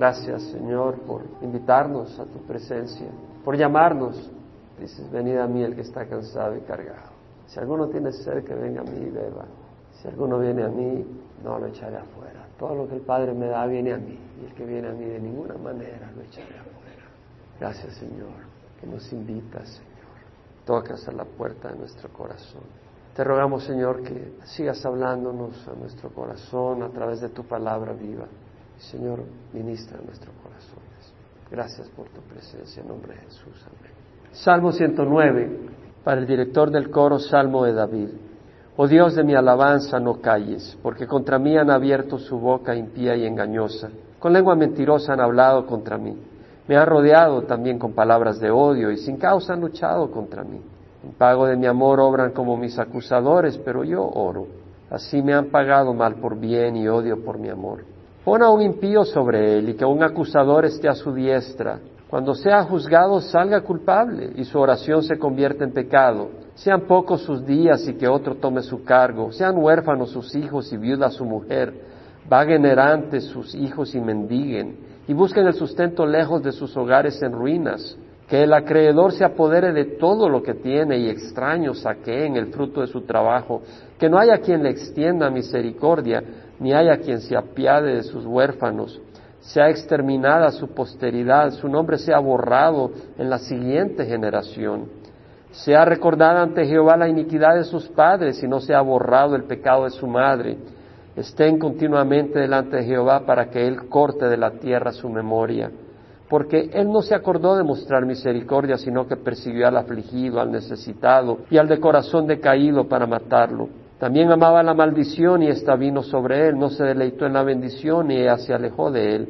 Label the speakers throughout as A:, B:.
A: Gracias, Señor, por invitarnos a tu presencia, por llamarnos. Dices, venid a mí el que está cansado y cargado. Si alguno tiene sed, que venga a mí y beba. Si alguno viene a mí, no lo echaré afuera. Todo lo que el Padre me da viene a mí. Y el que viene a mí de ninguna manera lo echaré afuera. Gracias, Señor, que nos invitas, Señor. Tocas a la puerta de nuestro corazón. Te rogamos, Señor, que sigas hablándonos a nuestro corazón a través de tu palabra viva. Señor, ministra nuestros corazones. Gracias por tu presencia en nombre de Jesús. Amén. Salmo 109, para el director del coro, Salmo de David. Oh Dios de mi alabanza, no calles, porque contra mí han abierto su boca impía y engañosa. Con lengua mentirosa han hablado contra mí. Me han rodeado también con palabras de odio y sin causa han luchado contra mí. En pago de mi amor obran como mis acusadores, pero yo oro. Así me han pagado mal por bien y odio por mi amor. Pon a un impío sobre él y que un acusador esté a su diestra. Cuando sea juzgado salga culpable y su oración se convierta en pecado. Sean pocos sus días y que otro tome su cargo. Sean huérfanos sus hijos y viuda su mujer. Vaguen errantes sus hijos y mendiguen. Y busquen el sustento lejos de sus hogares en ruinas. Que el acreedor se apodere de todo lo que tiene y extraños saqueen el fruto de su trabajo. Que no haya quien le extienda misericordia ni haya quien se apiade de sus huérfanos, sea exterminada su posteridad, su nombre sea borrado en la siguiente generación, sea recordada ante Jehová la iniquidad de sus padres y no sea borrado el pecado de su madre, estén continuamente delante de Jehová para que Él corte de la tierra su memoria, porque Él no se acordó de mostrar misericordia, sino que persiguió al afligido, al necesitado y al de corazón decaído para matarlo. También amaba la maldición y esta vino sobre él, no se deleitó en la bendición y ella se alejó de él.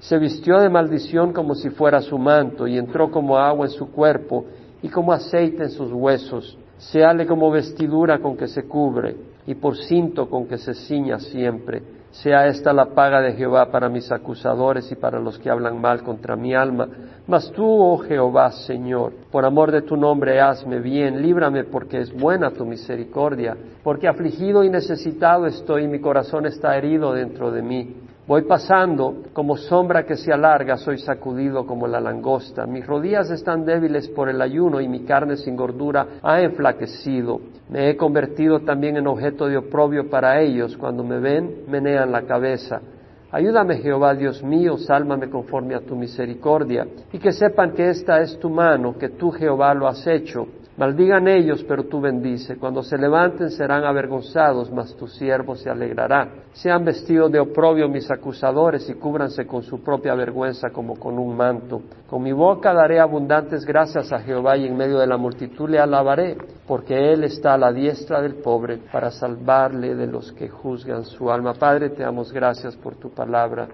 A: Se vistió de maldición como si fuera su manto y entró como agua en su cuerpo y como aceite en sus huesos. Seale como vestidura con que se cubre y por cinto con que se ciña siempre sea esta la paga de Jehová para mis acusadores y para los que hablan mal contra mi alma. Mas tú, oh Jehová, Señor, por amor de tu nombre, hazme bien, líbrame porque es buena tu misericordia, porque afligido y necesitado estoy y mi corazón está herido dentro de mí. Voy pasando como sombra que se alarga, soy sacudido como la langosta. Mis rodillas están débiles por el ayuno y mi carne sin gordura ha enflaquecido. Me he convertido también en objeto de oprobio para ellos. Cuando me ven, menean la cabeza. Ayúdame Jehová Dios mío, sálvame conforme a tu misericordia, y que sepan que esta es tu mano, que tú Jehová lo has hecho. Maldigan ellos, pero tú bendice. Cuando se levanten serán avergonzados, mas tu siervo se alegrará. Sean vestidos de oprobio mis acusadores y cúbranse con su propia vergüenza como con un manto. Con mi boca daré abundantes gracias a Jehová y en medio de la multitud le alabaré, porque Él está a la diestra del pobre para salvarle de los que juzgan su alma. Padre, te damos gracias por tu palabra.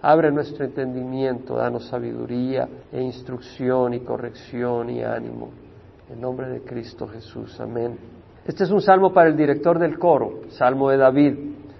A: Abre nuestro entendimiento, danos sabiduría e instrucción y corrección y ánimo. En nombre de Cristo Jesús. Amén. Este es un salmo para el director del coro, Salmo de David.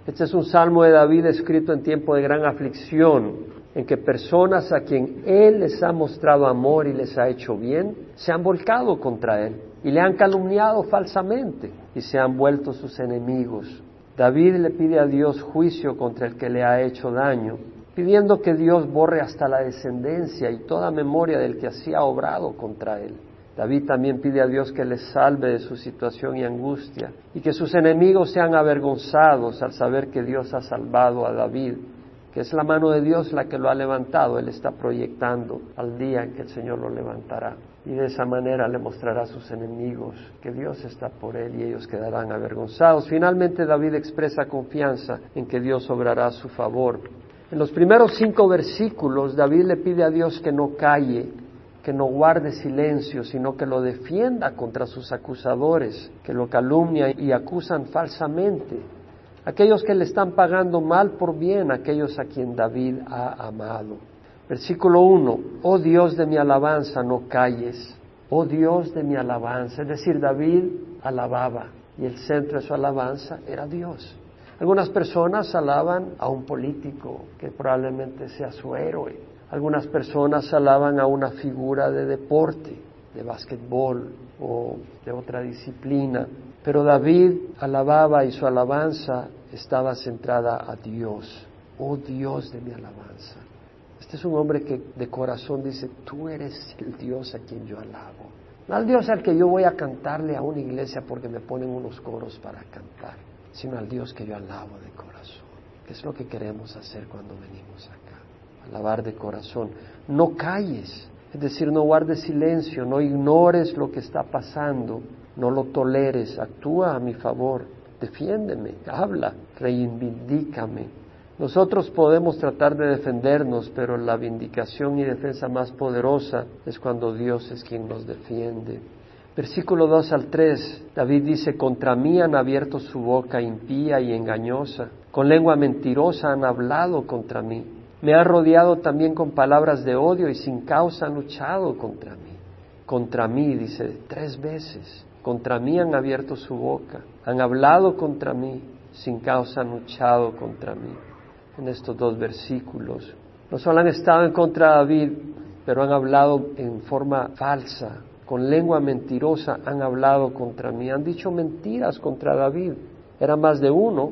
A: Este es un salmo de David escrito en tiempo de gran aflicción, en que personas a quien Él les ha mostrado amor y les ha hecho bien, se han volcado contra Él y le han calumniado falsamente y se han vuelto sus enemigos. David le pide a Dios juicio contra el que le ha hecho daño, pidiendo que Dios borre hasta la descendencia y toda memoria del que así ha obrado contra Él. David también pide a Dios que les salve de su situación y angustia y que sus enemigos sean avergonzados al saber que Dios ha salvado a David, que es la mano de Dios la que lo ha levantado, Él está proyectando al día en que el Señor lo levantará. Y de esa manera le mostrará a sus enemigos que Dios está por él y ellos quedarán avergonzados. Finalmente David expresa confianza en que Dios obrará a su favor. En los primeros cinco versículos David le pide a Dios que no calle, que no guarde silencio, sino que lo defienda contra sus acusadores, que lo calumnian y acusan falsamente. Aquellos que le están pagando mal por bien, aquellos a quien David ha amado. Versículo 1, oh Dios de mi alabanza, no calles. Oh Dios de mi alabanza. Es decir, David alababa y el centro de su alabanza era Dios. Algunas personas alaban a un político que probablemente sea su héroe, algunas personas alaban a una figura de deporte, de básquetbol o de otra disciplina, pero David alababa y su alabanza estaba centrada a Dios. Oh Dios de mi alabanza. Este es un hombre que de corazón dice, tú eres el Dios a quien yo alabo. No al Dios al que yo voy a cantarle a una iglesia porque me ponen unos coros para cantar, sino al Dios que yo alabo de corazón, es lo que queremos hacer cuando venimos acá, alabar de corazón. No calles, es decir, no guardes silencio, no ignores lo que está pasando, no lo toleres, actúa a mi favor, defiéndeme, habla, reivindícame, nosotros podemos tratar de defendernos, pero la vindicación y defensa más poderosa es cuando Dios es quien nos defiende. Versículo 2 al 3, David dice, contra mí han abierto su boca impía y engañosa, con lengua mentirosa han hablado contra mí, me han rodeado también con palabras de odio y sin causa han luchado contra mí. Contra mí, dice, tres veces, contra mí han abierto su boca, han hablado contra mí, sin causa han luchado contra mí en estos dos versículos. No solo han estado en contra de David, pero han hablado en forma falsa, con lengua mentirosa han hablado contra mí, han dicho mentiras contra David. Era más de uno,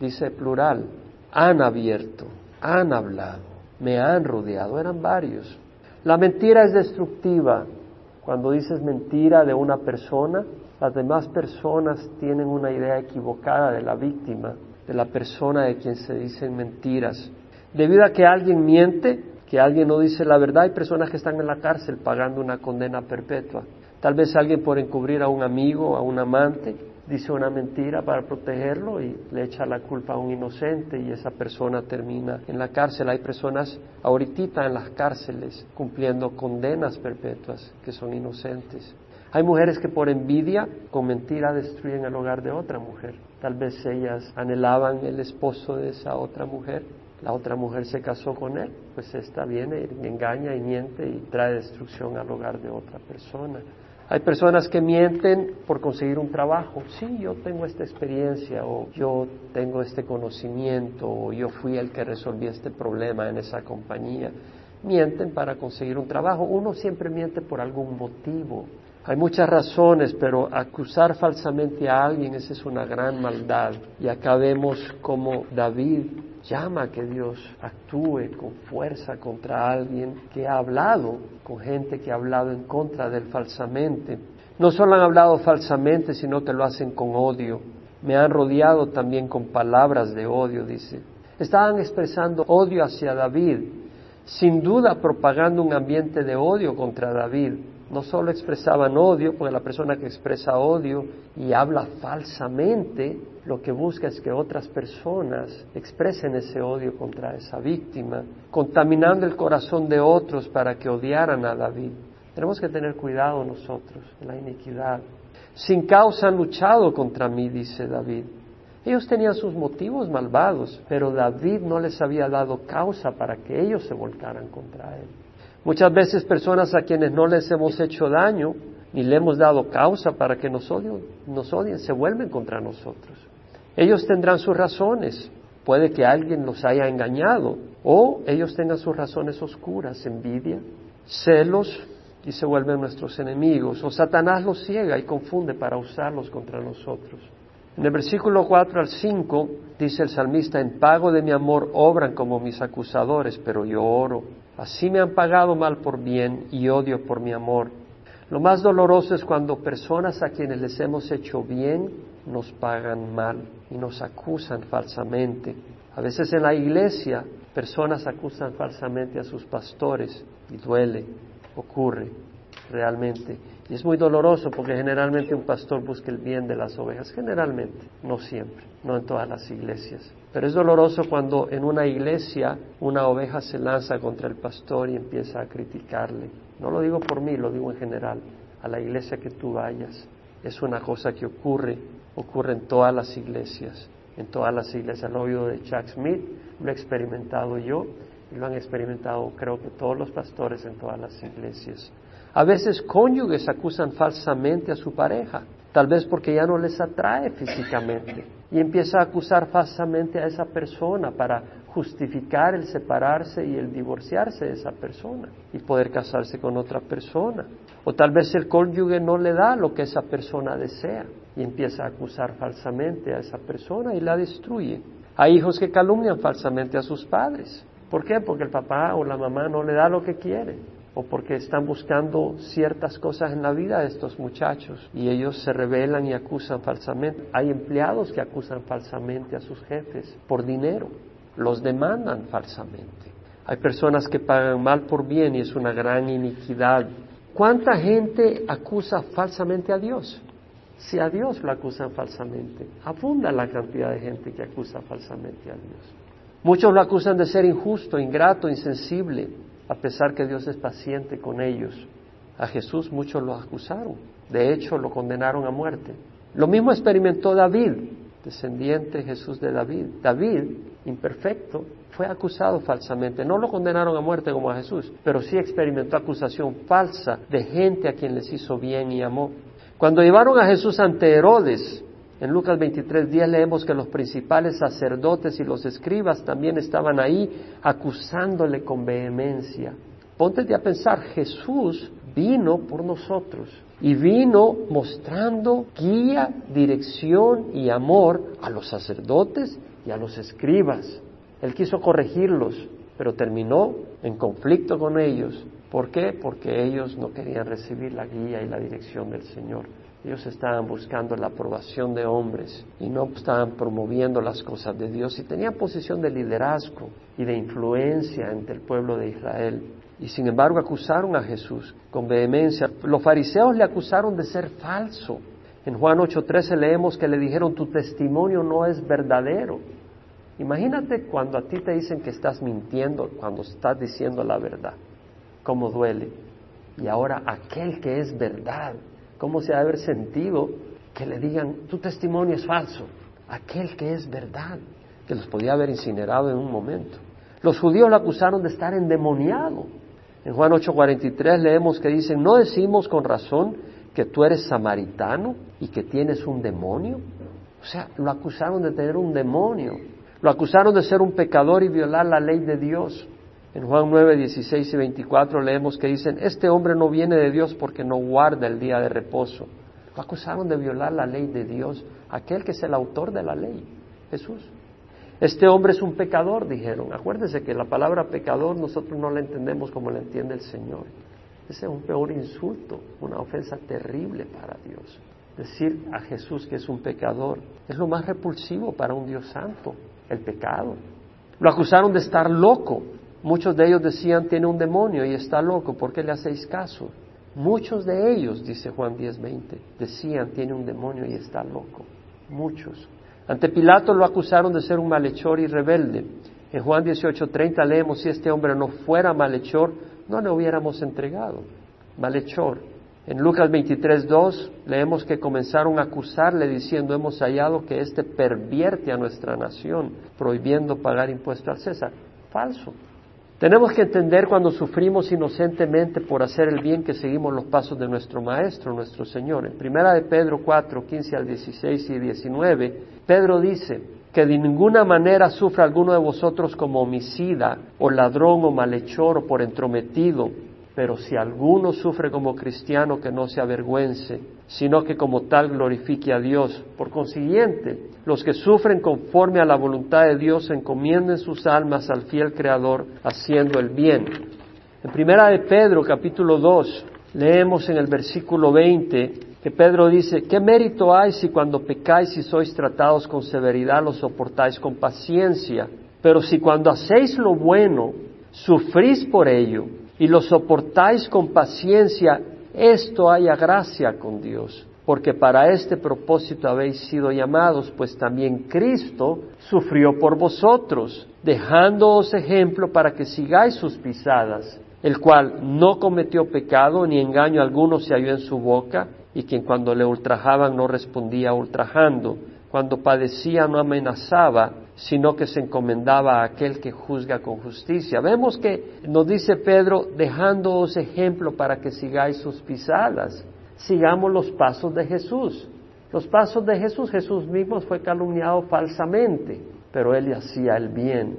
A: dice plural, han abierto, han hablado, me han rodeado, eran varios. La mentira es destructiva. Cuando dices mentira de una persona, las demás personas tienen una idea equivocada de la víctima de la persona de quien se dicen mentiras. Debido a que alguien miente, que alguien no dice la verdad, hay personas que están en la cárcel pagando una condena perpetua. Tal vez alguien por encubrir a un amigo, a un amante, dice una mentira para protegerlo y le echa la culpa a un inocente y esa persona termina en la cárcel. Hay personas ahorita en las cárceles cumpliendo condenas perpetuas que son inocentes. Hay mujeres que por envidia, con mentira, destruyen el hogar de otra mujer. Tal vez ellas anhelaban el esposo de esa otra mujer. La otra mujer se casó con él, pues esta viene engaña y miente y trae destrucción al hogar de otra persona. Hay personas que mienten por conseguir un trabajo. Sí, yo tengo esta experiencia o yo tengo este conocimiento o yo fui el que resolví este problema en esa compañía. Mienten para conseguir un trabajo. Uno siempre miente por algún motivo. Hay muchas razones, pero acusar falsamente a alguien, esa es una gran maldad. Y acá vemos cómo David llama a que Dios actúe con fuerza contra alguien que ha hablado, con gente que ha hablado en contra de él falsamente. No solo han hablado falsamente, sino que lo hacen con odio. Me han rodeado también con palabras de odio, dice. Estaban expresando odio hacia David, sin duda propagando un ambiente de odio contra David no solo expresaban odio, porque la persona que expresa odio y habla falsamente, lo que busca es que otras personas expresen ese odio contra esa víctima, contaminando el corazón de otros para que odiaran a David. Tenemos que tener cuidado nosotros en la iniquidad. Sin causa han luchado contra mí, dice David. Ellos tenían sus motivos malvados, pero David no les había dado causa para que ellos se volcaran contra él. Muchas veces personas a quienes no les hemos hecho daño ni le hemos dado causa para que nos odien, nos odien, se vuelven contra nosotros. Ellos tendrán sus razones, puede que alguien los haya engañado o ellos tengan sus razones oscuras, envidia, celos y se vuelven nuestros enemigos o Satanás los ciega y confunde para usarlos contra nosotros. En el versículo 4 al 5 dice el salmista, en pago de mi amor obran como mis acusadores, pero yo oro. Así me han pagado mal por bien y odio por mi amor. Lo más doloroso es cuando personas a quienes les hemos hecho bien nos pagan mal y nos acusan falsamente. A veces en la iglesia personas acusan falsamente a sus pastores y duele, ocurre realmente. Y es muy doloroso porque generalmente un pastor busca el bien de las ovejas, generalmente, no siempre, no en todas las iglesias. Pero es doloroso cuando en una iglesia una oveja se lanza contra el pastor y empieza a criticarle. No lo digo por mí, lo digo en general. A la iglesia que tú vayas. Es una cosa que ocurre, ocurre en todas las iglesias. En todas las iglesias. Lo he oído de Chuck Smith, lo he experimentado yo y lo han experimentado creo que todos los pastores en todas las iglesias. A veces cónyuges acusan falsamente a su pareja, tal vez porque ya no les atrae físicamente, y empieza a acusar falsamente a esa persona para justificar el separarse y el divorciarse de esa persona y poder casarse con otra persona. O tal vez el cónyuge no le da lo que esa persona desea y empieza a acusar falsamente a esa persona y la destruye. Hay hijos que calumnian falsamente a sus padres ¿Por qué? Porque el papá o la mamá no le da lo que quiere o porque están buscando ciertas cosas en la vida de estos muchachos y ellos se rebelan y acusan falsamente. Hay empleados que acusan falsamente a sus jefes por dinero, los demandan falsamente. Hay personas que pagan mal por bien y es una gran iniquidad. ¿Cuánta gente acusa falsamente a Dios? Si a Dios lo acusan falsamente, abunda la cantidad de gente que acusa falsamente a Dios. Muchos lo acusan de ser injusto, ingrato, insensible, a pesar que Dios es paciente con ellos. A Jesús muchos lo acusaron, de hecho lo condenaron a muerte. Lo mismo experimentó David, descendiente Jesús de David. David, imperfecto, fue acusado falsamente. No lo condenaron a muerte como a Jesús, pero sí experimentó acusación falsa de gente a quien les hizo bien y amó. Cuando llevaron a Jesús ante Herodes, en Lucas 23, 10 leemos que los principales sacerdotes y los escribas también estaban ahí acusándole con vehemencia. Ponte a pensar, Jesús vino por nosotros y vino mostrando guía, dirección y amor a los sacerdotes y a los escribas. Él quiso corregirlos, pero terminó en conflicto con ellos. ¿Por qué? Porque ellos no querían recibir la guía y la dirección del Señor. Ellos estaban buscando la aprobación de hombres y no estaban promoviendo las cosas de Dios y tenían posición de liderazgo y de influencia entre el pueblo de Israel. Y sin embargo acusaron a Jesús con vehemencia. Los fariseos le acusaron de ser falso. En Juan 8:13 leemos que le dijeron, tu testimonio no es verdadero. Imagínate cuando a ti te dicen que estás mintiendo, cuando estás diciendo la verdad, cómo duele. Y ahora aquel que es verdad ¿Cómo se ha de haber sentido que le digan, tu testimonio es falso? Aquel que es verdad, que los podía haber incinerado en un momento. Los judíos lo acusaron de estar endemoniado. En Juan 8:43 leemos que dicen, ¿no decimos con razón que tú eres samaritano y que tienes un demonio? O sea, lo acusaron de tener un demonio. Lo acusaron de ser un pecador y violar la ley de Dios. En Juan 9, 16 y 24 leemos que dicen, este hombre no viene de Dios porque no guarda el día de reposo. Lo acusaron de violar la ley de Dios, aquel que es el autor de la ley, Jesús. Este hombre es un pecador, dijeron. Acuérdense que la palabra pecador nosotros no la entendemos como la entiende el Señor. Ese es un peor insulto, una ofensa terrible para Dios. Decir a Jesús que es un pecador es lo más repulsivo para un Dios santo, el pecado. Lo acusaron de estar loco. Muchos de ellos decían, tiene un demonio y está loco, ¿por qué le hacéis caso? Muchos de ellos, dice Juan 10:20, decían, tiene un demonio y está loco. Muchos. Ante Pilato lo acusaron de ser un malhechor y rebelde. En Juan 18:30 leemos, si este hombre no fuera malhechor, no le hubiéramos entregado. Malhechor. En Lucas 23:2 leemos que comenzaron a acusarle diciendo, hemos hallado que éste pervierte a nuestra nación, prohibiendo pagar impuesto al César. Falso. Tenemos que entender cuando sufrimos inocentemente por hacer el bien que seguimos los pasos de nuestro Maestro, nuestro Señor. En primera de Pedro 4, 15 al 16 y 19, Pedro dice que de ninguna manera sufra alguno de vosotros como homicida o ladrón o malhechor o por entrometido pero si alguno sufre como cristiano, que no se avergüence, sino que como tal glorifique a Dios. Por consiguiente, los que sufren conforme a la voluntad de Dios encomienden sus almas al fiel Creador, haciendo el bien. En primera de Pedro, capítulo 2, leemos en el versículo 20 que Pedro dice, ¿qué mérito hay si cuando pecáis y sois tratados con severidad lo soportáis con paciencia? Pero si cuando hacéis lo bueno, sufrís por ello, y lo soportáis con paciencia, esto haya gracia con Dios, porque para este propósito habéis sido llamados, pues también Cristo sufrió por vosotros, dejándoos ejemplo para que sigáis sus pisadas, el cual no cometió pecado ni engaño alguno se halló en su boca, y quien cuando le ultrajaban no respondía ultrajando, cuando padecía no amenazaba, sino que se encomendaba a aquel que juzga con justicia. Vemos que nos dice Pedro, dejándoos ejemplo para que sigáis sus pisadas, sigamos los pasos de Jesús. Los pasos de Jesús, Jesús mismo fue calumniado falsamente, pero él hacía el bien.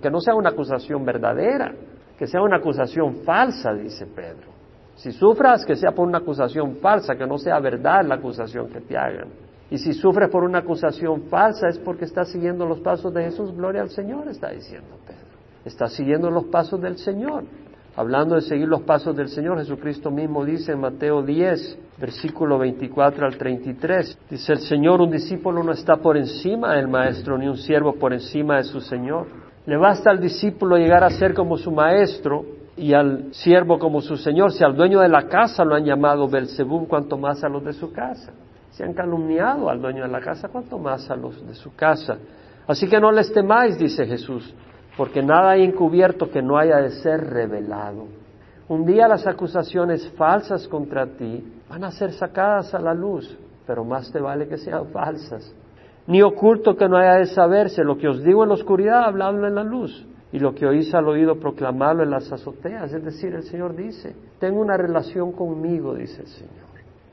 A: Que no sea una acusación verdadera, que sea una acusación falsa, dice Pedro. Si sufras, que sea por una acusación falsa, que no sea verdad la acusación que te hagan. Y si sufres por una acusación falsa es porque estás siguiendo los pasos de Jesús. Gloria al Señor, está diciendo Pedro. está siguiendo los pasos del Señor. Hablando de seguir los pasos del Señor, Jesucristo mismo dice en Mateo 10, versículo 24 al 33, dice el Señor, un discípulo no está por encima del maestro, ni un siervo por encima de su Señor. Le basta al discípulo llegar a ser como su maestro y al siervo como su Señor. Si al dueño de la casa lo han llamado Belzebú, cuanto más a los de su casa. Si han calumniado al dueño de la casa, cuanto más a los de su casa. Así que no les temáis, dice Jesús, porque nada hay encubierto que no haya de ser revelado. Un día las acusaciones falsas contra ti van a ser sacadas a la luz, pero más te vale que sean falsas. Ni oculto que no haya de saberse, lo que os digo en la oscuridad, habladlo en la luz, y lo que oís al oído, proclamarlo en las azoteas. Es decir, el Señor dice, tengo una relación conmigo, dice el Señor.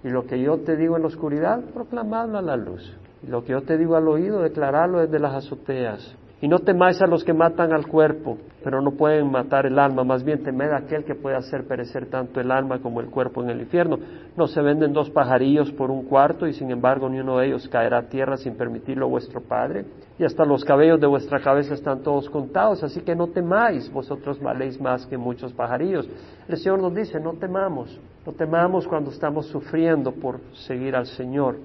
A: Y lo que yo te digo en la oscuridad, proclamadlo a la luz. Y lo que yo te digo al oído, declararlo desde las azoteas. Y no temáis a los que matan al cuerpo, pero no pueden matar el alma, más bien temed a aquel que puede hacer perecer tanto el alma como el cuerpo en el infierno. No se venden dos pajarillos por un cuarto y sin embargo ni uno de ellos caerá a tierra sin permitirlo vuestro Padre. Y hasta los cabellos de vuestra cabeza están todos contados, así que no temáis, vosotros valéis más que muchos pajarillos. El Señor nos dice, no temamos, no temamos cuando estamos sufriendo por seguir al Señor.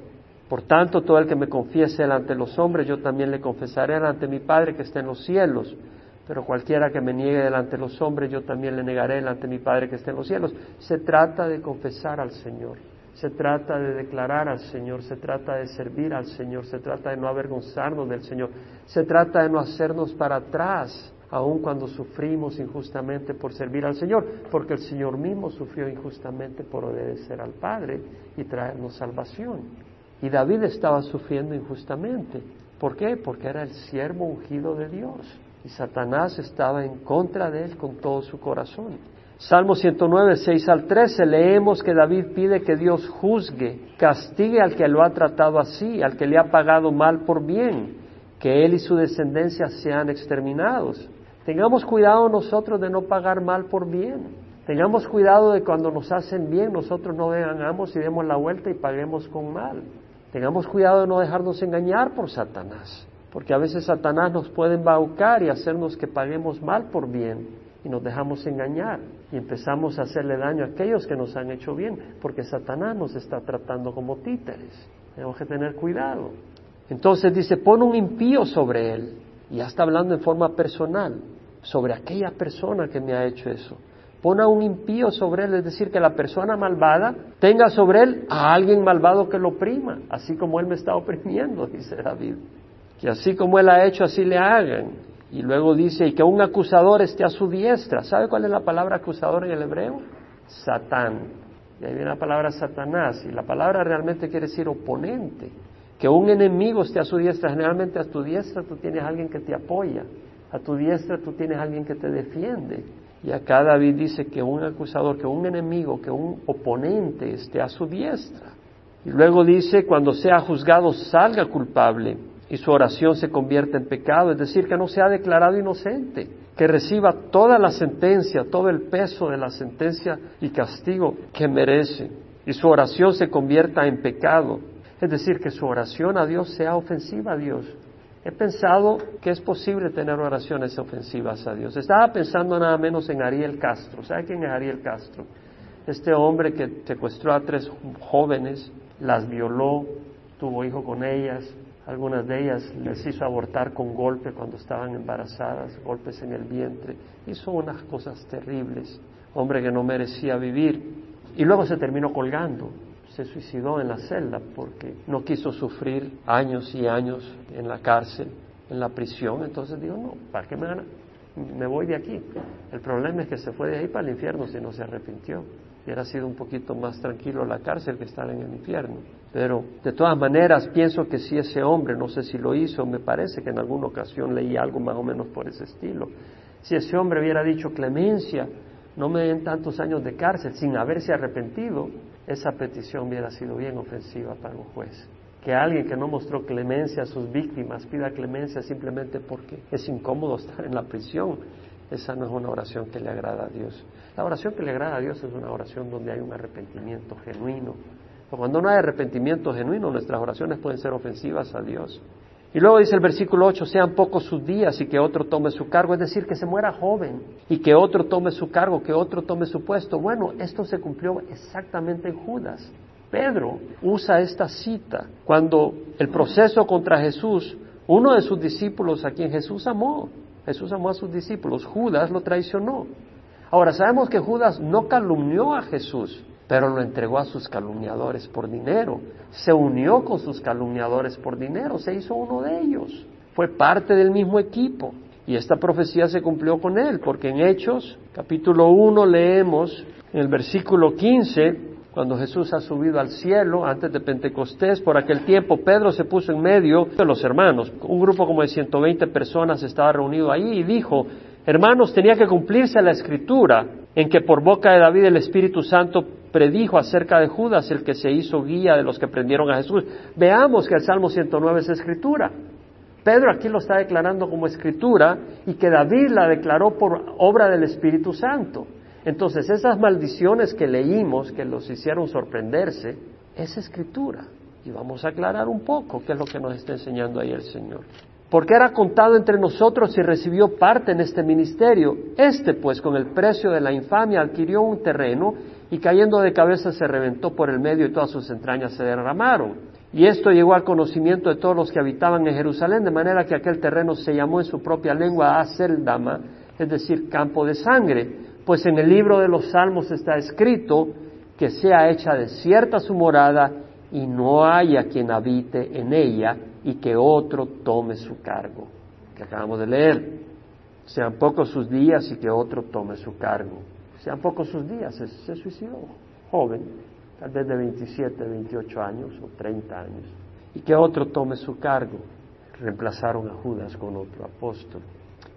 A: Por tanto, todo el que me confiese delante de los hombres, yo también le confesaré delante de mi Padre que está en los cielos. Pero cualquiera que me niegue delante de los hombres, yo también le negaré delante de mi Padre que está en los cielos. Se trata de confesar al Señor, se trata de declarar al Señor, se trata de servir al Señor, se trata de no avergonzarnos del Señor, se trata de no hacernos para atrás, aun cuando sufrimos injustamente por servir al Señor, porque el Señor mismo sufrió injustamente por obedecer al Padre y traernos salvación. Y David estaba sufriendo injustamente. ¿Por qué? Porque era el siervo ungido de Dios. Y Satanás estaba en contra de él con todo su corazón. Salmo 109, 6 al 13, leemos que David pide que Dios juzgue, castigue al que lo ha tratado así, al que le ha pagado mal por bien, que él y su descendencia sean exterminados. Tengamos cuidado nosotros de no pagar mal por bien. Tengamos cuidado de cuando nos hacen bien, nosotros no hagamos y demos la vuelta y paguemos con mal. Tengamos cuidado de no dejarnos engañar por Satanás, porque a veces Satanás nos puede embaucar y hacernos que paguemos mal por bien y nos dejamos engañar y empezamos a hacerle daño a aquellos que nos han hecho bien, porque Satanás nos está tratando como títeres. Tenemos que tener cuidado. Entonces dice, pon un impío sobre él, y ya está hablando en forma personal, sobre aquella persona que me ha hecho eso. Pon a un impío sobre él, es decir, que la persona malvada tenga sobre él a alguien malvado que lo oprima, así como él me está oprimiendo, dice David. Que así como él ha hecho, así le hagan. Y luego dice, y que un acusador esté a su diestra. ¿Sabe cuál es la palabra acusador en el hebreo? Satán. Y ahí viene la palabra Satanás. Y la palabra realmente quiere decir oponente. Que un enemigo esté a su diestra. Generalmente a tu diestra tú tienes alguien que te apoya. A tu diestra tú tienes alguien que te defiende. Y acá David dice que un acusador, que un enemigo, que un oponente esté a su diestra. Y luego dice, cuando sea juzgado salga culpable y su oración se convierta en pecado, es decir, que no sea declarado inocente, que reciba toda la sentencia, todo el peso de la sentencia y castigo que merece, y su oración se convierta en pecado, es decir, que su oración a Dios sea ofensiva a Dios, He pensado que es posible tener oraciones ofensivas a Dios. Estaba pensando nada menos en Ariel Castro. ¿Sabe quién es Ariel Castro? Este hombre que secuestró a tres jóvenes, las violó, tuvo hijo con ellas, algunas de ellas les hizo abortar con golpe cuando estaban embarazadas, golpes en el vientre. Hizo unas cosas terribles. Hombre que no merecía vivir. Y luego se terminó colgando se suicidó en la celda porque no quiso sufrir años y años en la cárcel, en la prisión. Entonces dijo, no, ¿para qué me, van me voy de aquí? El problema es que se fue de ahí para el infierno si no se arrepintió. Hubiera sido un poquito más tranquilo la cárcel que estar en el infierno. Pero de todas maneras pienso que si ese hombre, no sé si lo hizo, me parece que en alguna ocasión leí algo más o menos por ese estilo. Si ese hombre hubiera dicho clemencia, no me den tantos años de cárcel sin haberse arrepentido, esa petición hubiera sido bien ofensiva para un juez. Que alguien que no mostró clemencia a sus víctimas pida clemencia simplemente porque es incómodo estar en la prisión, esa no es una oración que le agrada a Dios. La oración que le agrada a Dios es una oración donde hay un arrepentimiento genuino. Cuando no hay arrepentimiento genuino, nuestras oraciones pueden ser ofensivas a Dios. Y luego dice el versículo 8, sean pocos sus días y que otro tome su cargo, es decir, que se muera joven y que otro tome su cargo, que otro tome su puesto. Bueno, esto se cumplió exactamente en Judas. Pedro usa esta cita cuando el proceso contra Jesús, uno de sus discípulos a quien Jesús amó, Jesús amó a sus discípulos, Judas lo traicionó. Ahora sabemos que Judas no calumnió a Jesús, pero lo entregó a sus calumniadores por dinero. Se unió con sus calumniadores por dinero, se hizo uno de ellos. Fue parte del mismo equipo. Y esta profecía se cumplió con él, porque en Hechos, capítulo 1, leemos en el versículo 15, cuando Jesús ha subido al cielo antes de Pentecostés, por aquel tiempo Pedro se puso en medio de los hermanos. Un grupo como de 120 personas estaba reunido ahí y dijo, hermanos, tenía que cumplirse la escritura en que por boca de David el Espíritu Santo predijo acerca de Judas, el que se hizo guía de los que prendieron a Jesús. Veamos que el Salmo 109 es escritura. Pedro aquí lo está declarando como escritura y que David la declaró por obra del Espíritu Santo. Entonces, esas maldiciones que leímos, que los hicieron sorprenderse, es escritura. Y vamos a aclarar un poco qué es lo que nos está enseñando ahí el Señor. Porque era contado entre nosotros y recibió parte en este ministerio. Este, pues, con el precio de la infamia, adquirió un terreno y cayendo de cabeza se reventó por el medio y todas sus entrañas se derramaron. Y esto llegó al conocimiento de todos los que habitaban en Jerusalén, de manera que aquel terreno se llamó en su propia lengua Aseldama, es decir, campo de sangre pues en el libro de los Salmos está escrito que sea hecha desierta su morada y no haya quien habite en ella y que otro tome su cargo, que acabamos de leer. Sean pocos sus días y que otro tome su cargo. Sean pocos sus días, se, suicidó, joven, tal vez de 27, 28 años o 30 años, y que otro tome su cargo. Reemplazaron a Judas con otro apóstol.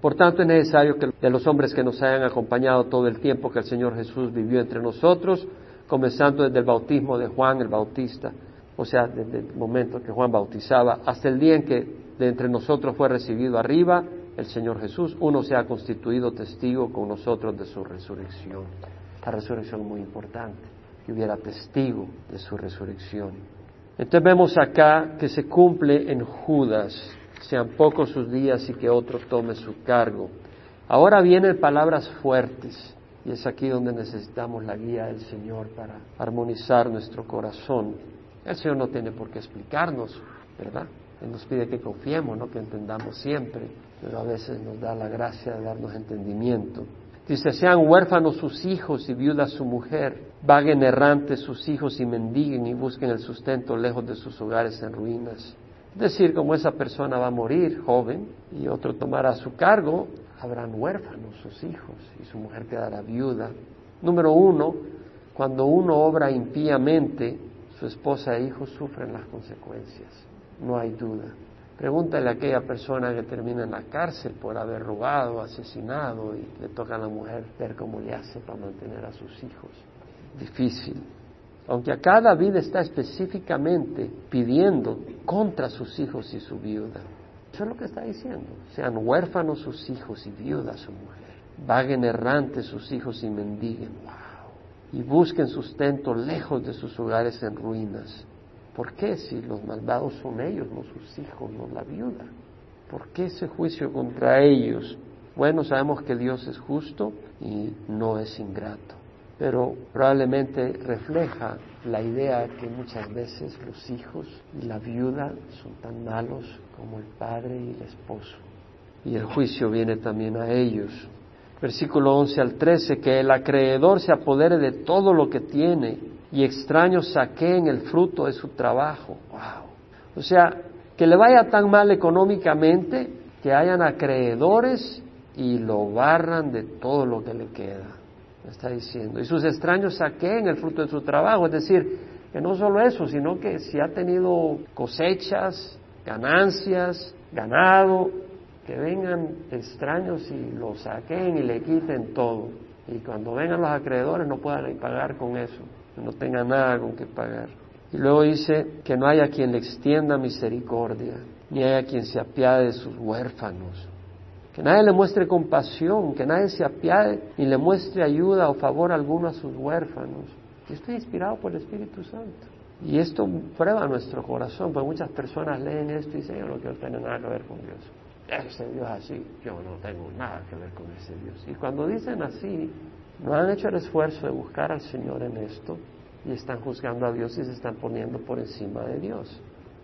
A: Por tanto, es necesario que de los hombres que nos hayan acompañado todo el tiempo que el Señor Jesús vivió entre nosotros, comenzando desde el bautismo de Juan el Bautista, o sea, desde el momento que Juan bautizaba, hasta el día en que de entre nosotros fue recibido arriba el Señor Jesús, uno se ha constituido testigo con nosotros de su resurrección. La resurrección es muy importante, que hubiera testigo de su resurrección. Entonces vemos acá que se cumple en Judas sean pocos sus días y que otro tome su cargo. Ahora vienen palabras fuertes y es aquí donde necesitamos la guía del Señor para armonizar nuestro corazón. El Señor no tiene por qué explicarnos, ¿verdad? Él nos pide que confiemos, no que entendamos siempre, pero a veces nos da la gracia de darnos entendimiento. Dice, sean huérfanos sus hijos y viudas su mujer, vaguen errantes sus hijos y mendiguen y busquen el sustento lejos de sus hogares en ruinas. Es decir, como esa persona va a morir joven y otro tomará su cargo, habrán huérfanos sus hijos y su mujer quedará viuda. Número uno, cuando uno obra impíamente, su esposa e hijos sufren las consecuencias, no hay duda. Pregúntale a aquella persona que termina en la cárcel por haber robado, asesinado y le toca a la mujer ver cómo le hace para mantener a sus hijos. Difícil aunque acá David está específicamente pidiendo contra sus hijos y su viuda. Eso es lo que está diciendo. Sean huérfanos sus hijos y viudas su mujer. Vaguen errantes sus hijos y mendiguen. Wow. Y busquen sustento lejos de sus hogares en ruinas. ¿Por qué si los malvados son ellos, no sus hijos, no la viuda? ¿Por qué ese juicio contra ellos? Bueno, sabemos que Dios es justo y no es ingrato pero probablemente refleja la idea que muchas veces los hijos y la viuda son tan malos como el padre y el esposo. Y el juicio viene también a ellos. Versículo 11 al 13, que el acreedor se apodere de todo lo que tiene y extraños saqueen el fruto de su trabajo. Wow. O sea, que le vaya tan mal económicamente que hayan acreedores y lo barran de todo lo que le queda está diciendo. Y sus extraños saquen el fruto de su trabajo. Es decir, que no solo eso, sino que si ha tenido cosechas, ganancias, ganado, que vengan extraños y lo saquen y le quiten todo. Y cuando vengan los acreedores no puedan pagar con eso, no tengan nada con que pagar. Y luego dice que no haya quien le extienda misericordia, ni haya quien se apiade de sus huérfanos que nadie le muestre compasión, que nadie se apiade ni le muestre ayuda o favor alguno a sus huérfanos. Estoy inspirado por el Espíritu Santo. Y esto prueba nuestro corazón, porque muchas personas leen esto y dicen, yo no quiero nada que ver con Dios. Ese Dios así, yo no tengo nada que ver con ese Dios. Y cuando dicen así, no han hecho el esfuerzo de buscar al Señor en esto y están juzgando a Dios y se están poniendo por encima de Dios.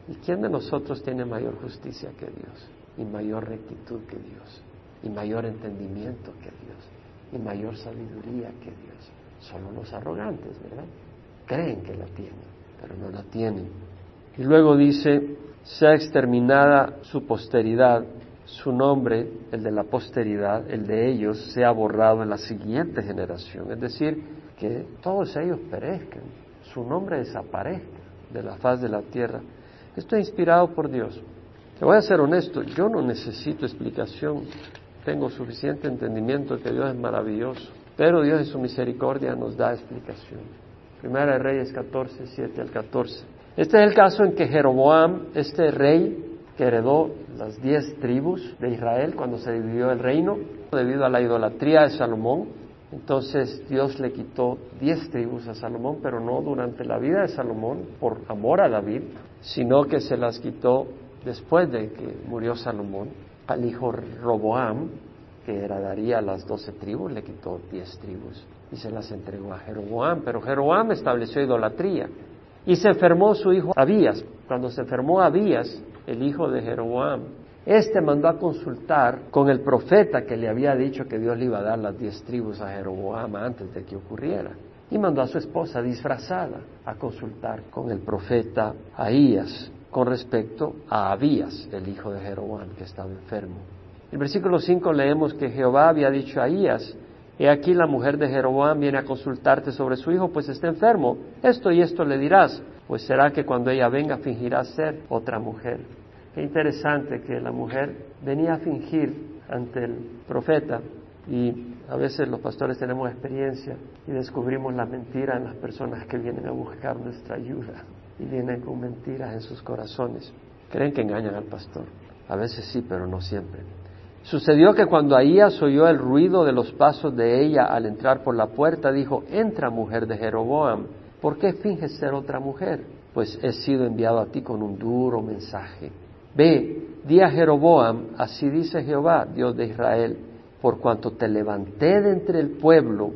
A: ¿Y quién de nosotros tiene mayor justicia que Dios? Y mayor rectitud que Dios. Y mayor entendimiento que Dios. Y mayor sabiduría que Dios. Solo los arrogantes, ¿verdad? Creen que la tienen, pero no la tienen. Y luego dice, sea exterminada su posteridad, su nombre, el de la posteridad, el de ellos, sea borrado en la siguiente generación. Es decir, que todos ellos perezcan, su nombre desaparezca de la faz de la tierra. Esto es inspirado por Dios. Te voy a ser honesto, yo no necesito explicación, tengo suficiente entendimiento de que Dios es maravilloso, pero Dios en su misericordia nos da explicación. Primera de Reyes 14, 7 al 14. Este es el caso en que Jeroboam, este rey heredó las diez tribus de Israel cuando se dividió el reino, debido a la idolatría de Salomón, entonces Dios le quitó diez tribus a Salomón, pero no durante la vida de Salomón por amor a David, sino que se las quitó después de que murió Salomón al hijo Roboam, que heredaría las doce tribus, le quitó diez tribus y se las entregó a Jeroboam. Pero Jeroboam estableció idolatría y se enfermó su hijo Abías. Cuando se enfermó Abías, el hijo de Jeroboam, este mandó a consultar con el profeta que le había dicho que Dios le iba a dar las diez tribus a Jeroboam antes de que ocurriera. Y mandó a su esposa disfrazada a consultar con el profeta Ahías con respecto a Abías, el hijo de Jeroboam, que estaba enfermo. En el versículo 5 leemos que Jehová había dicho a Ahías, He aquí la mujer de Jeroboam viene a consultarte sobre su hijo, pues está enfermo. Esto y esto le dirás, pues será que cuando ella venga fingirá ser otra mujer. Qué interesante que la mujer venía a fingir ante el profeta y a veces los pastores tenemos experiencia y descubrimos la mentira en las personas que vienen a buscar nuestra ayuda y vienen con mentiras en sus corazones. Creen que engañan al pastor. A veces sí, pero no siempre. Sucedió que cuando Ahías oyó el ruido de los pasos de ella al entrar por la puerta, dijo, entra mujer de Jeroboam, ¿por qué finges ser otra mujer? Pues he sido enviado a ti con un duro mensaje. Ve, di a Jeroboam, así dice Jehová, Dios de Israel, por cuanto te levanté de entre el pueblo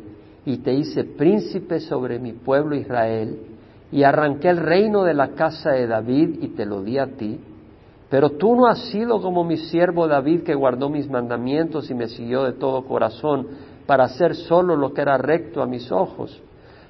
A: y te hice príncipe sobre mi pueblo Israel, y arranqué el reino de la casa de David y te lo di a ti, pero tú no has sido como mi siervo David que guardó mis mandamientos y me siguió de todo corazón para hacer solo lo que era recto a mis ojos,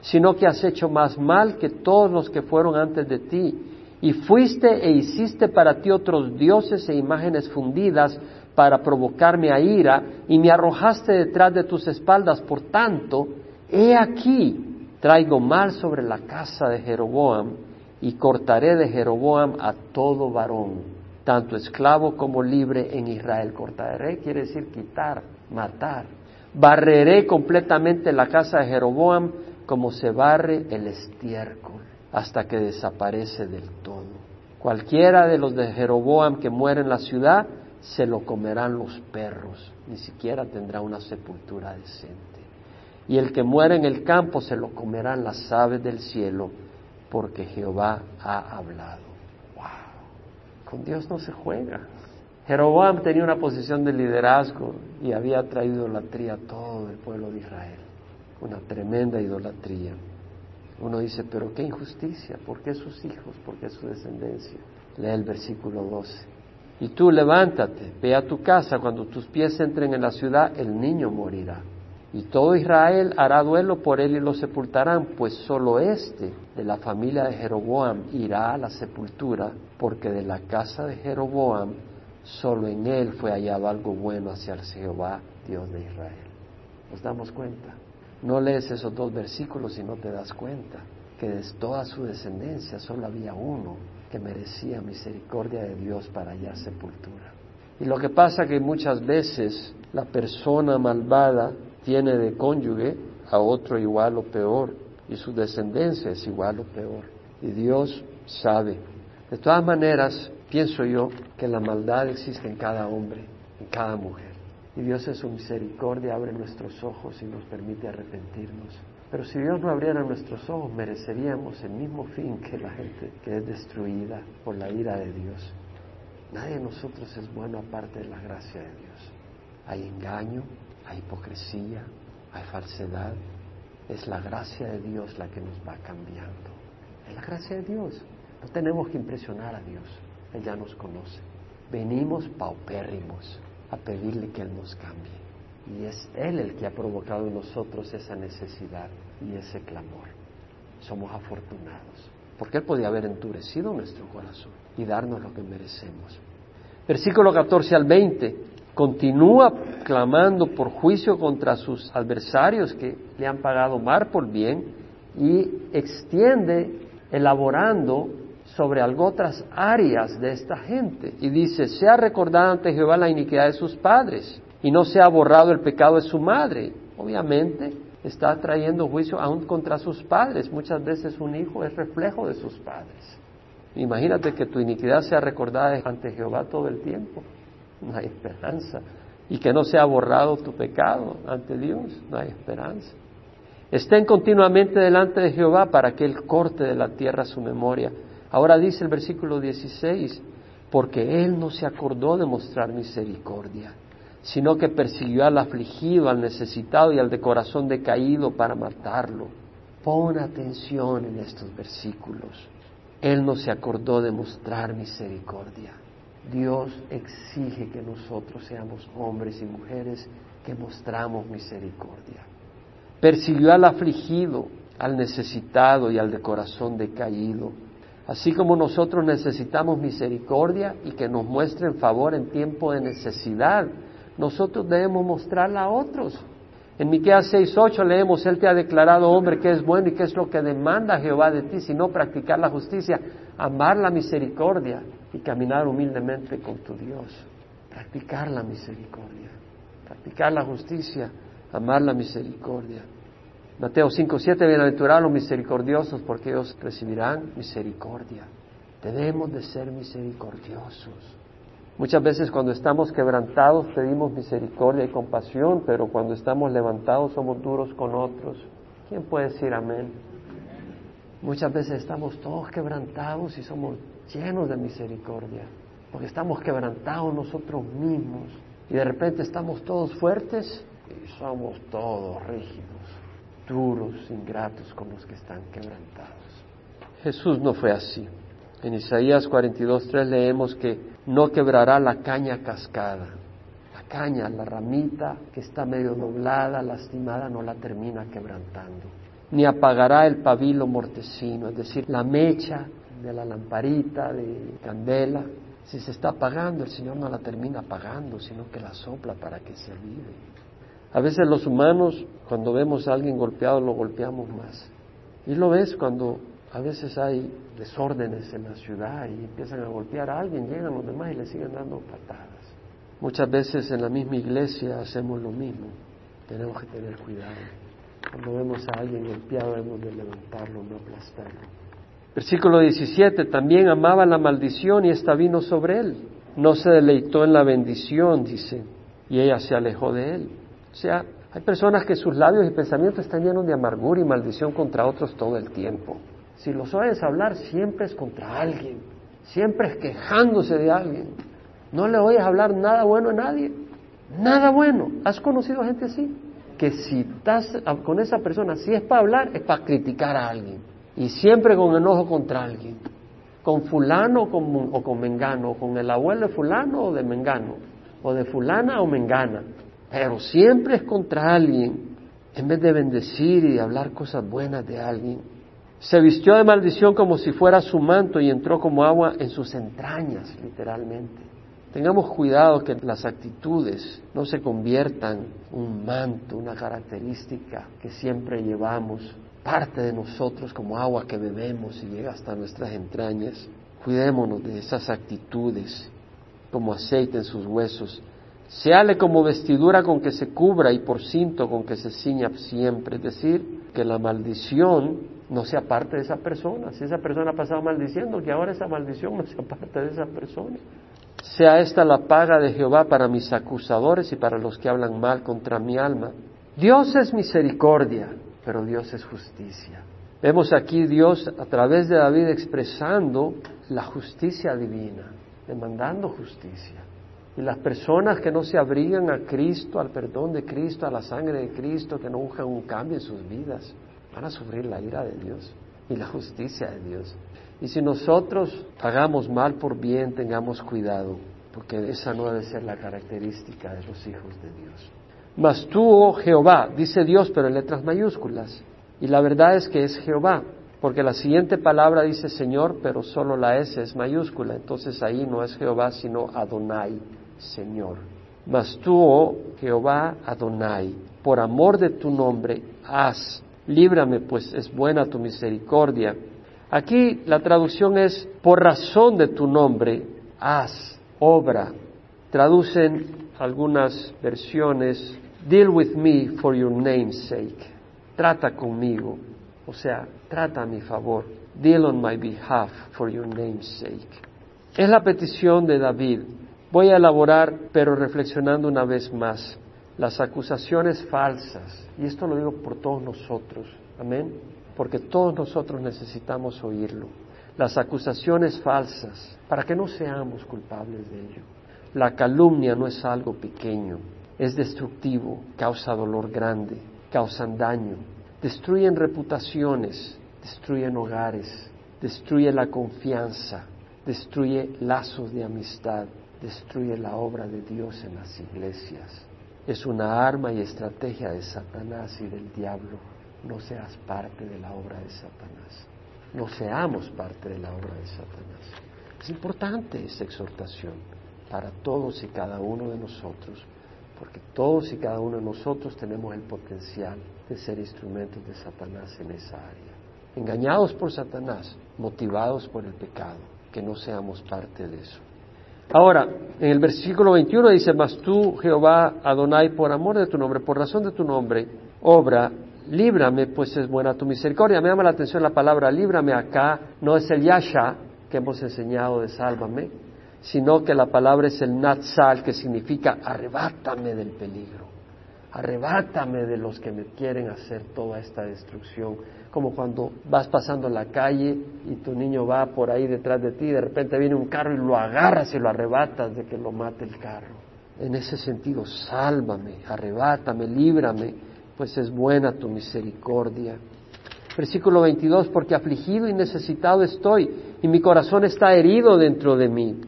A: sino que has hecho más mal que todos los que fueron antes de ti y fuiste e hiciste para ti otros dioses e imágenes fundidas para provocarme a ira, y me arrojaste detrás de tus espaldas. Por tanto, he aquí, traigo mal sobre la casa de Jeroboam, y cortaré de Jeroboam a todo varón, tanto esclavo como libre en Israel. Cortaré quiere decir quitar, matar. Barreré completamente la casa de Jeroboam como se barre el estiércol hasta que desaparece del todo. Cualquiera de los de Jeroboam que muere en la ciudad, se lo comerán los perros, ni siquiera tendrá una sepultura decente. Y el que muere en el campo se lo comerán las aves del cielo, porque Jehová ha hablado. ¡Wow! Con Dios no se juega. Jeroboam tenía una posición de liderazgo y había traído idolatría a todo el pueblo de Israel. Una tremenda idolatría. Uno dice, pero qué injusticia, ¿por qué sus hijos? ¿Por qué su descendencia? Lee el versículo 12. Y tú levántate, ve a tu casa, cuando tus pies entren en la ciudad, el niño morirá. Y todo Israel hará duelo por él y lo sepultarán, pues solo este de la familia de Jeroboam irá a la sepultura, porque de la casa de Jeroboam solo en él fue hallado algo bueno hacia el Jehová, Dios de Israel. ¿Nos damos cuenta? No lees esos dos versículos y no te das cuenta que de toda su descendencia solo había uno que merecía misericordia de Dios para hallar sepultura. Y lo que pasa que muchas veces la persona malvada tiene de cónyuge a otro igual o peor y su descendencia es igual o peor. Y Dios sabe. De todas maneras, pienso yo que la maldad existe en cada hombre, en cada mujer. Y Dios en su misericordia abre nuestros ojos y nos permite arrepentirnos. Pero si Dios no abriera nuestros ojos, mereceríamos el mismo fin que la gente que es destruida por la ira de Dios. Nadie de nosotros es bueno aparte de la gracia de Dios. Hay engaño, hay hipocresía, hay falsedad. Es la gracia de Dios la que nos va cambiando. Es la gracia de Dios. No tenemos que impresionar a Dios. Él ya nos conoce. Venimos paupérrimos a pedirle que Él nos cambie. Y es Él el que ha provocado en nosotros esa necesidad y ese clamor. Somos afortunados, porque Él podía haber endurecido nuestro corazón y darnos lo que merecemos. Versículo 14 al 20. Continúa clamando por juicio contra sus adversarios que le han pagado mal por bien y extiende elaborando sobre algo otras áreas de esta gente. Y dice, sea recordada ante Jehová la iniquidad de sus padres y no sea borrado el pecado de su madre. Obviamente está trayendo juicio aún contra sus padres. Muchas veces un hijo es reflejo de sus padres. Imagínate que tu iniquidad sea recordada ante Jehová todo el tiempo. No hay esperanza. Y que no sea borrado tu pecado ante Dios. No hay esperanza. Estén continuamente delante de Jehová para que Él corte de la tierra su memoria Ahora dice el versículo 16, porque Él no se acordó de mostrar misericordia, sino que persiguió al afligido, al necesitado y al de corazón decaído para matarlo. Pon atención en estos versículos. Él no se acordó de mostrar misericordia. Dios exige que nosotros seamos hombres y mujeres que mostramos misericordia. Persiguió al afligido, al necesitado y al de corazón decaído Así como nosotros necesitamos misericordia y que nos muestren favor en tiempo de necesidad, nosotros debemos mostrarla a otros. En Miqueas 6:8 leemos, Él te ha declarado hombre que es bueno y que es lo que demanda Jehová de ti, sino practicar la justicia, amar la misericordia y caminar humildemente con tu Dios. Practicar la misericordia, practicar la justicia, amar la misericordia. Mateo 5, 7, bienaventurados los misericordiosos porque ellos recibirán misericordia. Debemos de ser misericordiosos. Muchas veces cuando estamos quebrantados pedimos misericordia y compasión, pero cuando estamos levantados somos duros con otros. ¿Quién puede decir amén? Muchas veces estamos todos quebrantados y somos llenos de misericordia, porque estamos quebrantados nosotros mismos y de repente estamos todos fuertes y somos todos rígidos duros, ingratos con los que están quebrantados. Jesús no fue así. En Isaías 42.3 leemos que no quebrará la caña cascada. La caña, la ramita que está medio doblada, lastimada, no la termina quebrantando. Ni apagará el pabilo mortecino, es decir, la mecha de la lamparita de candela. Si se está apagando, el Señor no la termina apagando, sino que la sopla para que se avive. A veces los humanos, cuando vemos a alguien golpeado, lo golpeamos más. Y lo ves cuando a veces hay desórdenes en la ciudad y empiezan a golpear a alguien, llegan los demás y le siguen dando patadas. Muchas veces en la misma iglesia hacemos lo mismo. Tenemos que tener cuidado. Cuando vemos a alguien golpeado debemos de levantarlo, no aplastarlo. Versículo 17, también amaba la maldición y esta vino sobre él. No se deleitó en la bendición, dice, y ella se alejó de él. O sea, hay personas que sus labios y pensamientos están llenos de amargura y maldición contra otros todo el tiempo. Si los oyes hablar, siempre es contra alguien, siempre es quejándose de alguien. No le oyes hablar nada bueno a nadie, nada bueno. ¿Has conocido gente así? Que si estás con esa persona, si es para hablar, es para criticar a alguien. Y siempre con enojo contra alguien. Con fulano o con, o con mengano, con el abuelo de fulano o de mengano, o de fulana o mengana pero siempre es contra alguien, en vez de bendecir y hablar cosas buenas de alguien. Se vistió de maldición como si fuera su manto y entró como agua en sus entrañas, literalmente. Tengamos cuidado que las actitudes no se conviertan un manto, una característica que siempre llevamos, parte de nosotros como agua que bebemos y llega hasta nuestras entrañas. Cuidémonos de esas actitudes como aceite en sus huesos Seale como vestidura con que se cubra y por cinto con que se ciña siempre. Es decir, que la maldición no sea parte de esa persona. Si esa persona ha pasado maldiciendo, que ahora esa maldición no sea parte de esa persona. Sea esta la paga de Jehová para mis acusadores y para los que hablan mal contra mi alma. Dios es misericordia, pero Dios es justicia. Vemos aquí Dios a través de David expresando la justicia divina, demandando justicia. Y las personas que no se abrigan a Cristo, al perdón de Cristo, a la sangre de Cristo, que no buscan un cambio en sus vidas, van a sufrir la ira de Dios y la justicia de Dios. Y si nosotros hagamos mal por bien, tengamos cuidado, porque esa no debe ser la característica de los hijos de Dios. Mas tú, oh Jehová, dice Dios, pero en letras mayúsculas. Y la verdad es que es Jehová, porque la siguiente palabra dice Señor, pero solo la S es mayúscula. Entonces ahí no es Jehová, sino Adonai, Señor. Mas tú, oh Jehová Adonai, por amor de tu nombre, haz, líbrame, pues es buena tu misericordia. Aquí la traducción es, por razón de tu nombre, haz, obra. Traducen algunas versiones, deal with me for your name's sake. Trata conmigo, o sea, trata a mi favor. Deal on my behalf for your name's sake. Es la petición de David. Voy a elaborar, pero reflexionando una vez más, las acusaciones falsas, y esto lo digo por todos nosotros, amén, porque todos nosotros necesitamos oírlo, las acusaciones falsas, para que no seamos culpables de ello. La calumnia no es algo pequeño, es destructivo, causa dolor grande, causan daño, destruyen reputaciones, destruyen hogares, destruye la confianza, destruye lazos de amistad, destruye la obra de Dios en las iglesias. Es una arma y estrategia de Satanás y del diablo. No seas parte de la obra de Satanás. No seamos parte de la obra de Satanás. Es importante esa exhortación para todos y cada uno de nosotros, porque todos y cada uno de nosotros tenemos el potencial de ser instrumentos de Satanás en esa área. Engañados por Satanás, motivados por el pecado, que no seamos parte de eso. Ahora, en el versículo 21 dice, mas tú, Jehová Adonai, por amor de tu nombre, por razón de tu nombre, obra, líbrame, pues es buena tu misericordia. Me llama la atención la palabra líbrame acá, no es el yasha que hemos enseñado de sálvame, sino que la palabra es el natsal, que significa arrebátame del peligro, arrebátame de los que me quieren hacer toda esta destrucción como cuando vas pasando la calle y tu niño va por ahí detrás de ti y de repente viene un carro y lo agarras y lo arrebatas de que lo mate el carro. En ese sentido, sálvame, arrebátame, líbrame, pues es buena tu misericordia. Versículo 22, porque afligido y necesitado estoy y mi corazón está herido dentro de mí.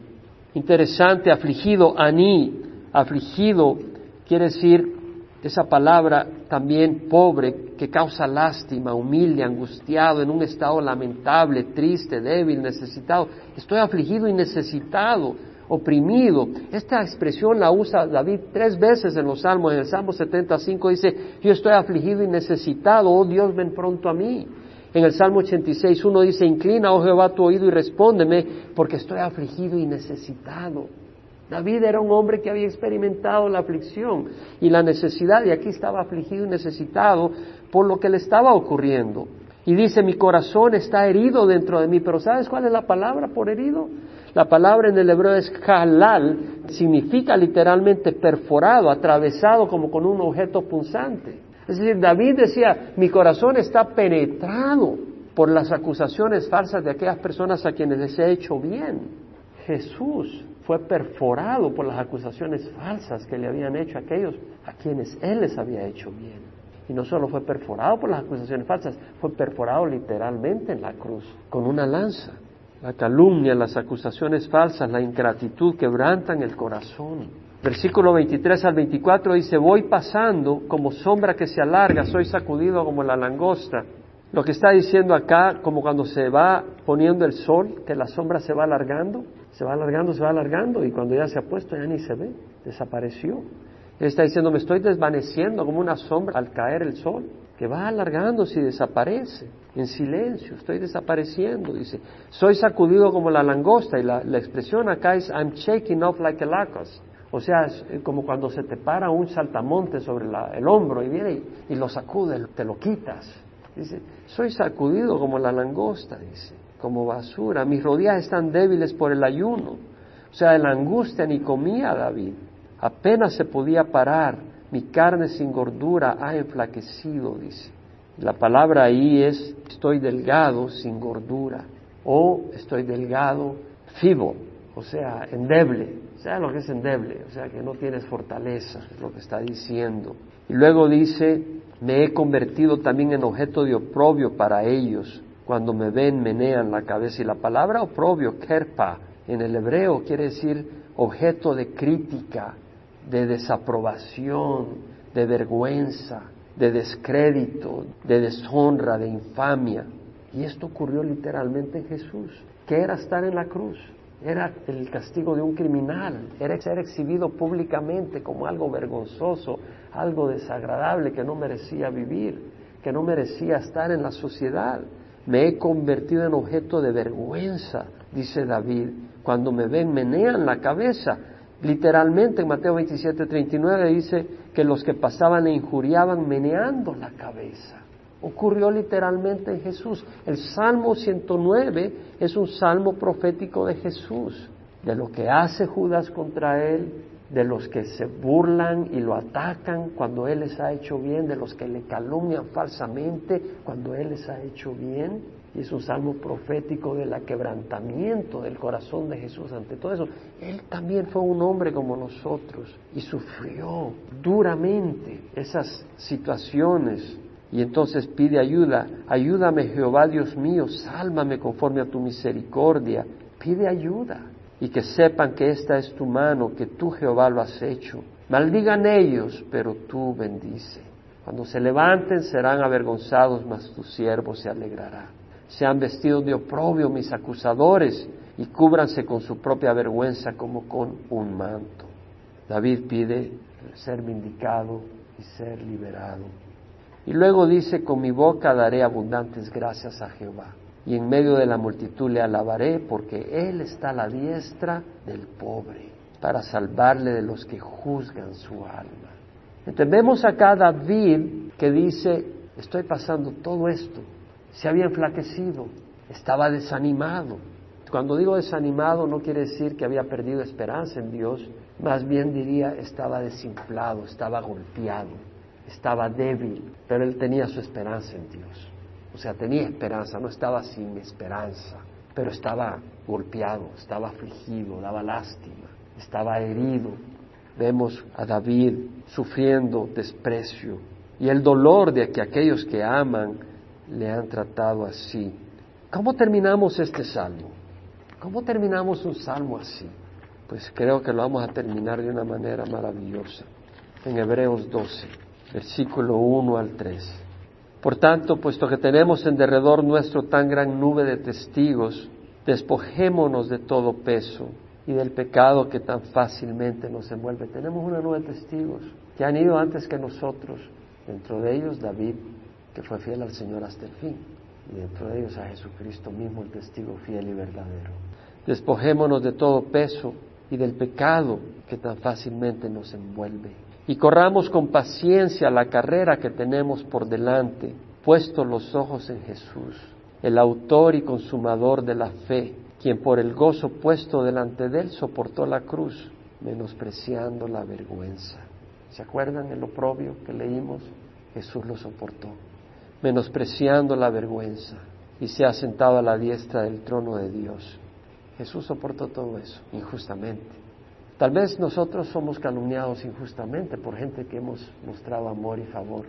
A: Interesante, afligido, aní, afligido, quiere decir esa palabra también pobre que causa lástima, humilde, angustiado, en un estado lamentable, triste, débil, necesitado. Estoy afligido y necesitado, oprimido. Esta expresión la usa David tres veces en los Salmos. En el Salmo 75 dice, yo estoy afligido y necesitado, oh Dios, ven pronto a mí. En el Salmo 86 uno dice, inclina, oh Jehová, tu oído y respóndeme, porque estoy afligido y necesitado. David era un hombre que había experimentado la aflicción y la necesidad, y aquí estaba afligido y necesitado por lo que le estaba ocurriendo. Y dice, mi corazón está herido dentro de mí, pero ¿sabes cuál es la palabra por herido? La palabra en el hebreo es halal, significa literalmente perforado, atravesado como con un objeto punzante. Es decir, David decía, mi corazón está penetrado por las acusaciones falsas de aquellas personas a quienes les he hecho bien. Jesús fue perforado por las acusaciones falsas que le habían hecho aquellos a quienes él les había hecho bien. Y no solo fue perforado por las acusaciones falsas, fue perforado literalmente en la cruz, con una lanza. La calumnia, las acusaciones falsas, la ingratitud quebrantan el corazón. Versículo 23 al 24 dice, voy pasando como sombra que se alarga, soy sacudido como la langosta. Lo que está diciendo acá, como cuando se va poniendo el sol, que la sombra se va alargando, se va alargando, se va alargando y cuando ya se ha puesto ya ni se ve, desapareció. Él está diciendo, me estoy desvaneciendo como una sombra al caer el sol, que va alargándose y desaparece en silencio, estoy desapareciendo, dice, soy sacudido como la langosta y la, expresión acá es I'm shaking off like a locust. O sea, es como cuando se te para un saltamonte sobre el hombro y viene y lo sacude, te lo quitas. Dice, soy sacudido como la langosta, dice como basura. Mis rodillas están débiles por el ayuno. O sea, en la angustia ni comía David. Apenas se podía parar. Mi carne sin gordura ha enflaquecido, dice. La palabra ahí es estoy delgado sin gordura o estoy delgado fibo, o sea, endeble. Sea, lo que es endeble, o sea, que no tienes fortaleza, es lo que está diciendo. Y luego dice, me he convertido también en objeto de oprobio para ellos. Cuando me ven, menean la cabeza. Y la palabra oprobio, kerpa, en el hebreo quiere decir objeto de crítica, de desaprobación, de vergüenza, de descrédito, de deshonra, de infamia. Y esto ocurrió literalmente en Jesús, que era estar en la cruz, era el castigo de un criminal, era ser exhibido públicamente como algo vergonzoso, algo desagradable que no merecía vivir, que no merecía estar en la sociedad. Me he convertido en objeto de vergüenza, dice David. Cuando me ven, menean la cabeza. Literalmente en Mateo 27, 39 dice que los que pasaban le injuriaban meneando la cabeza. Ocurrió literalmente en Jesús. El Salmo 109 es un salmo profético de Jesús, de lo que hace Judas contra él, de los que se burlan y lo atacan cuando Él les ha hecho bien, de los que le calumnian falsamente cuando Él les ha hecho bien. Y es un salmo profético del quebrantamiento del corazón de Jesús ante todo eso. Él también fue un hombre como nosotros y sufrió duramente esas situaciones. Y entonces pide ayuda. Ayúdame Jehová Dios mío, sálvame conforme a tu misericordia. Pide ayuda y que sepan que esta es tu mano, que tú Jehová lo has hecho. Maldigan ellos, pero tú bendice. Cuando se levanten serán avergonzados, mas tu siervo se alegrará. Sean vestidos de oprobio mis acusadores y cúbranse con su propia vergüenza como con un manto. David pide ser vindicado y ser liberado. Y luego dice, con mi boca daré abundantes gracias a Jehová y en medio de la multitud le alabaré porque Él está a la diestra del pobre para salvarle de los que juzgan su alma. Entonces vemos acá a David que dice, estoy pasando todo esto, se había enflaquecido, estaba desanimado. Cuando digo desanimado no quiere decir que había perdido esperanza en Dios, más bien diría estaba desinflado, estaba golpeado, estaba débil, pero él tenía su esperanza en Dios. O sea, tenía esperanza, no estaba sin esperanza, pero estaba golpeado, estaba afligido, daba lástima, estaba herido. Vemos a David sufriendo desprecio y el dolor de que aquellos que aman le han tratado así. ¿Cómo terminamos este salmo? ¿Cómo terminamos un salmo así? Pues creo que lo vamos a terminar de una manera maravillosa. En Hebreos 12, versículo 1 al 3. Por tanto, puesto que tenemos en derredor nuestro tan gran nube de testigos, despojémonos de todo peso y del pecado que tan fácilmente nos envuelve. Tenemos una nube de testigos que han ido antes que nosotros, dentro de ellos David, que fue fiel al Señor hasta el fin, y dentro de ellos a Jesucristo mismo, el testigo fiel y verdadero. Despojémonos de todo peso y del pecado que tan fácilmente nos envuelve y corramos con paciencia la carrera que tenemos por delante, puestos los ojos en Jesús, el autor y consumador de la fe, quien por el gozo puesto delante de él soportó la cruz, menospreciando la vergüenza. ¿Se acuerdan el oprobio que leímos? Jesús lo soportó, menospreciando la vergüenza, y se ha sentado a la diestra del trono de Dios. Jesús soportó todo eso injustamente Tal vez nosotros somos calumniados injustamente por gente que hemos mostrado amor y favor.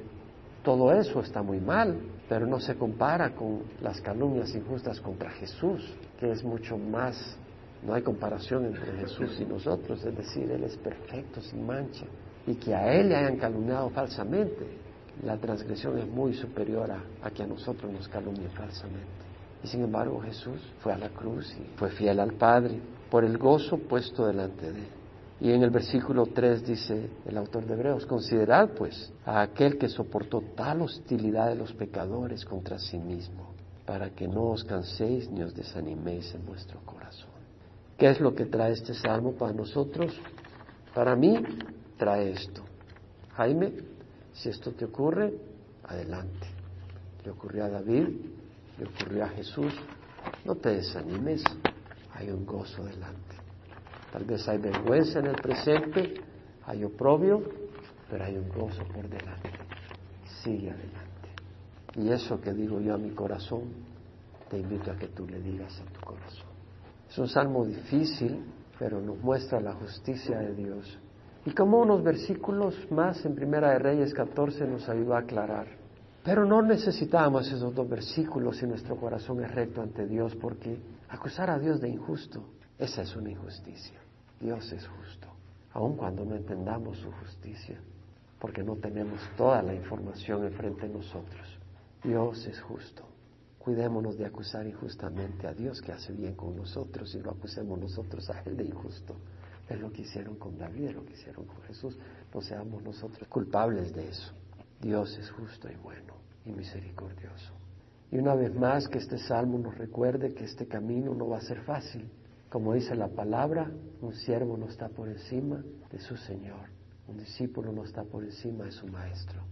A: Todo eso está muy mal, pero no se compara con las calumnias injustas contra Jesús, que es mucho más, no hay comparación entre Jesús y nosotros, es decir, Él es perfecto, sin mancha, y que a Él le hayan calumniado falsamente, la transgresión es muy superior a, a que a nosotros nos calumnien falsamente. Y sin embargo Jesús fue a la cruz y fue fiel al Padre por el gozo puesto delante de Él. Y en el versículo 3 dice el autor de Hebreos, considerad pues a aquel que soportó tal hostilidad de los pecadores contra sí mismo, para que no os canséis ni os desaniméis en vuestro corazón. ¿Qué es lo que trae este salmo para nosotros? Para mí trae esto. Jaime, si esto te ocurre, adelante. Le ocurrió a David, le ocurrió a Jesús. No te desanimes, hay un gozo delante. Tal vez hay vergüenza en el presente, hay oprobio, pero hay un gozo por delante. Sigue adelante. Y eso que digo yo a mi corazón, te invito a que tú le digas a tu corazón. Es un salmo difícil, pero nos muestra la justicia de Dios. Y como unos versículos más en Primera de Reyes 14 nos ayudó a aclarar. Pero no necesitamos esos dos versículos si nuestro corazón es recto ante Dios, porque acusar a Dios de injusto, esa es una injusticia. Dios es justo, aun cuando no entendamos su justicia, porque no tenemos toda la información enfrente de nosotros. Dios es justo. Cuidémonos de acusar injustamente a Dios que hace bien con nosotros y lo acusemos nosotros a Él de injusto. Es lo que hicieron con David, es lo que hicieron con Jesús. No seamos nosotros culpables de eso. Dios es justo y bueno y misericordioso. Y una vez más que este salmo nos recuerde que este camino no va a ser fácil. Como dice la palabra, un siervo no está por encima de su Señor, un discípulo no está por encima de su maestro.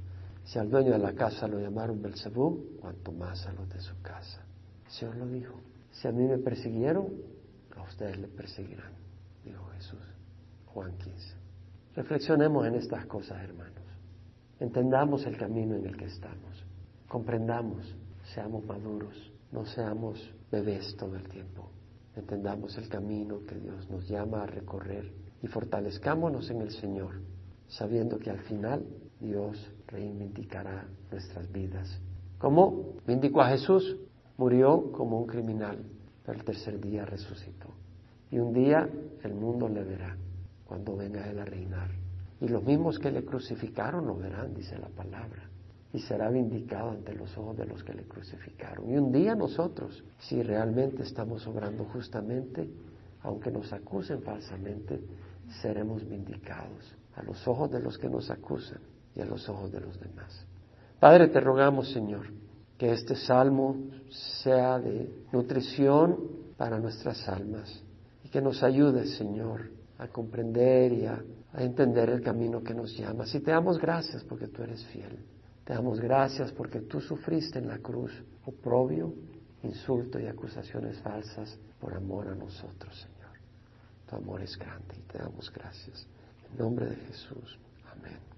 A: Si al dueño de la casa lo llamaron Belzebú, cuanto más a los de su casa. El Señor lo dijo. Si a mí me persiguieron, a ustedes le perseguirán, dijo Jesús. Juan 15. Reflexionemos en estas cosas, hermanos. Entendamos el camino en el que estamos. Comprendamos, seamos maduros, no seamos bebés todo el tiempo entendamos el camino que Dios nos llama a recorrer y fortalezcámonos en el Señor, sabiendo que al final Dios reivindicará nuestras vidas. ¿Cómo vindicó a Jesús? Murió como un criminal, pero el tercer día resucitó. Y un día el mundo le verá cuando venga Él a reinar. Y los mismos que le crucificaron lo verán, dice la palabra y será vindicado ante los ojos de los que le crucificaron. Y un día nosotros, si realmente estamos obrando justamente, aunque nos acusen falsamente, seremos vindicados a los ojos de los que nos acusan y a los ojos de los demás. Padre, te rogamos, Señor, que este salmo sea de nutrición para nuestras almas y que nos ayude, Señor, a comprender y a, a entender el camino que nos llama. Y te damos gracias porque tú eres fiel. Te damos gracias porque tú sufriste en la cruz oprobio, insulto y acusaciones falsas por amor a nosotros, Señor. Tu amor es grande y te damos gracias. En nombre de Jesús. Amén.